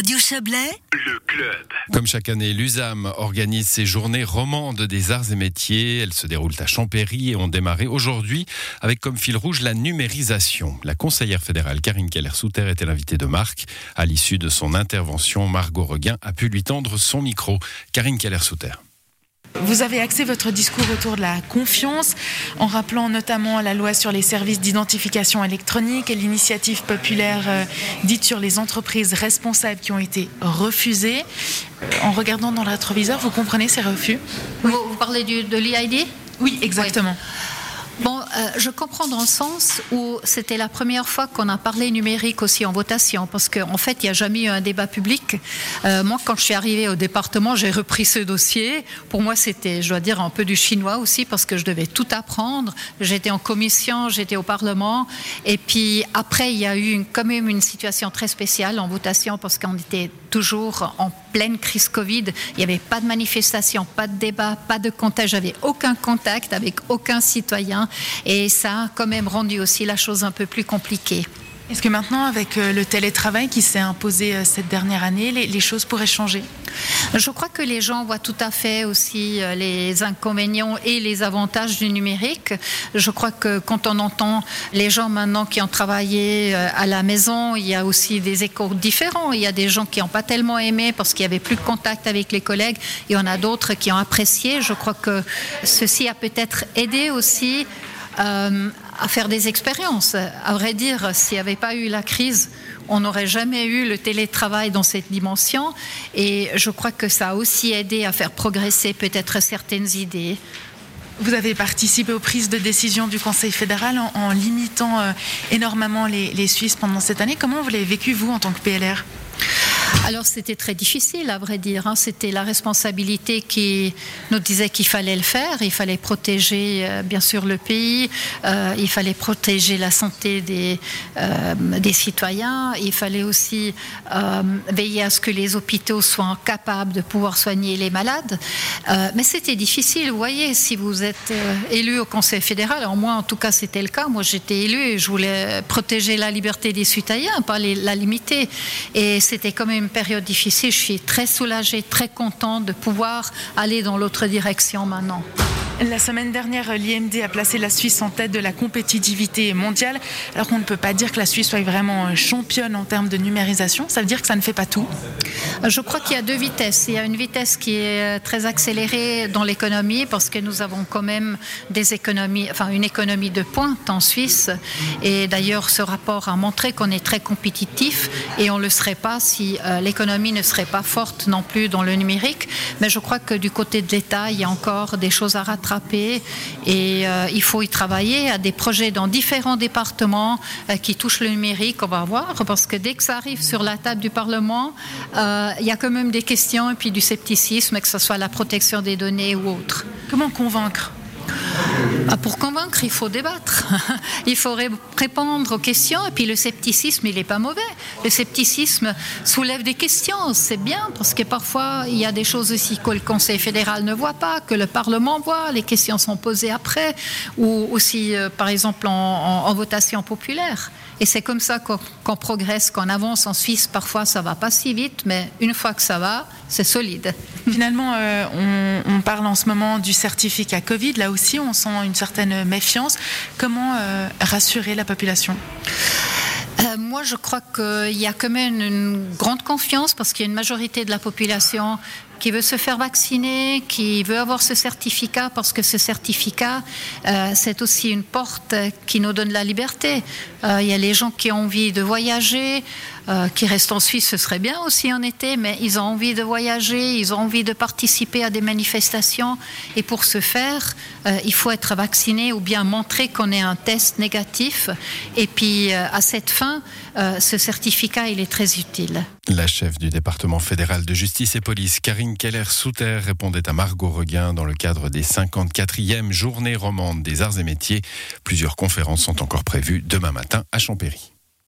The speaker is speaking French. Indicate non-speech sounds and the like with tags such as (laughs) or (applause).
Radio Chablais, le club. Comme chaque année, l'USAM organise ses journées romandes des arts et métiers. Elles se déroulent à Champéry et ont démarré aujourd'hui avec comme fil rouge la numérisation. La conseillère fédérale Karine Keller-Souter était l'invitée de Marc. À l'issue de son intervention, Margot Reguin a pu lui tendre son micro. Karine Keller-Souter. Vous avez axé votre discours autour de la confiance en rappelant notamment la loi sur les services d'identification électronique et l'initiative populaire euh, dite sur les entreprises responsables qui ont été refusées. En regardant dans le rétroviseur, vous comprenez ces refus? Vous, vous parlez du, de l'EID Oui, exactement. Bon, euh, je comprends dans le sens où c'était la première fois qu'on a parlé numérique aussi en votation, parce qu'en en fait, il n'y a jamais eu un débat public. Euh, moi, quand je suis arrivée au département, j'ai repris ce dossier. Pour moi, c'était, je dois dire, un peu du chinois aussi, parce que je devais tout apprendre. J'étais en commission, j'étais au Parlement. Et puis après, il y a eu une, quand même une situation très spéciale en votation, parce qu'on était toujours en pleine crise Covid. Il n'y avait pas de manifestation, pas de débat, pas de contact. J'avais aucun contact avec aucun citoyen. Et ça a quand même rendu aussi la chose un peu plus compliquée. Est-ce que maintenant, avec euh, le télétravail qui s'est imposé euh, cette dernière année, les, les, choses pourraient changer? Je crois que les gens voient tout à fait aussi euh, les inconvénients et les avantages du numérique. Je crois que quand on entend les gens maintenant qui ont travaillé à la maison, il y a aussi des échos différents. Il y a des gens qui n'ont pas tellement aimé parce qu'il n'y avait plus de contact avec les collègues. Il y en a d'autres qui ont apprécié. Je crois que ceci a peut-être aidé aussi euh, à faire des expériences. À vrai dire, s'il n'y avait pas eu la crise, on n'aurait jamais eu le télétravail dans cette dimension. Et je crois que ça a aussi aidé à faire progresser peut-être certaines idées. Vous avez participé aux prises de décision du Conseil fédéral en, limitant euh, énormément les Suisses pendant cette année. Comment vous l'avez vécu, vous, en tant que PLR alors c'était très difficile, à vrai dire. Hein. C'était la responsabilité qui nous disait qu'il fallait le faire. Il fallait protéger, euh, bien sûr, le pays. Euh, il fallait protéger la santé des, euh, des citoyens. Il fallait aussi veiller à ce que les hôpitaux soient capables de pouvoir soigner les malades. Mais c'était difficile. Vous voyez, si vous êtes élu au Conseil fédéral, alors moi, en tout cas, c'était le cas. Moi, j'étais élu et je voulais protéger la liberté des citoyens, pas la limiter. Et c'était quand même une période difficile. Je suis très soulagée, très contente de pouvoir aller dans l'autre direction maintenant. La semaine dernière, l'IMD a placé la Suisse en tête de la compétitivité mondiale. Alors qu'on ne peut pas dire que la Suisse soit vraiment championne en termes de numérisation. Ça veut dire que ça ne fait pas tout Je crois qu'il y a deux vitesses. Il y a une vitesse qui est très accélérée dans l'économie parce que nous avons quand même une économie de pointe en Suisse. Et d'ailleurs, ce rapport a montré qu'on est très compétitif et on ne le serait pas si euh, l'économie ne serait pas forte non plus dans le numérique. Mais je crois que du côté de l'État, il y a encore des choses à rattraper et euh, il faut y travailler à des projets dans différents départements euh, qui touchent le numérique. On va voir parce que dès que ça arrive sur la table du Parlement, euh, il y a quand même des questions et puis du scepticisme, que ce soit la protection des données ou autre. Comment convaincre? Pour convaincre, il faut débattre. (laughs) il faut répondre aux questions. Et puis le scepticisme, il n'est pas mauvais. Le scepticisme soulève des questions. C'est bien parce que parfois, il y a des choses aussi que le Conseil fédéral ne voit pas, que le Parlement voit. Les questions sont posées après. Ou aussi, euh, par exemple, en, votation populaire. Et c'est comme ça qu'on qu progresse, qu'on avance en Suisse. Parfois, ça va pas si vite, mais une fois que ça va, c'est solide. Finalement, euh, on, parle en ce moment du certificat Covid. Là aussi, on sent une certaine méfiance. Comment euh, rassurer la population? Euh, moi, je crois qu'il y a quand même une grande confiance parce qu'il y a une majorité de la population qui veut se faire vacciner, qui veut avoir ce certificat parce que ce certificat, euh, c'est aussi une porte qui nous donne la liberté. Euh, il y a les gens qui ont envie de voyager, euh, qui restent en Suisse, ce serait bien aussi en été, mais ils ont envie de voyager, ils ont envie de participer à des manifestations. Et pour ce faire, euh, il faut être vacciné ou bien montrer qu'on est un test négatif. Et puis, euh, à cette fin, ce certificat, il est très utile. La chef du département fédéral de justice et police, Karine Keller-Souter, répondait à Margot Reguin dans le cadre des 54e journées romandes des arts et métiers. Plusieurs conférences sont encore prévues demain matin à Champéry.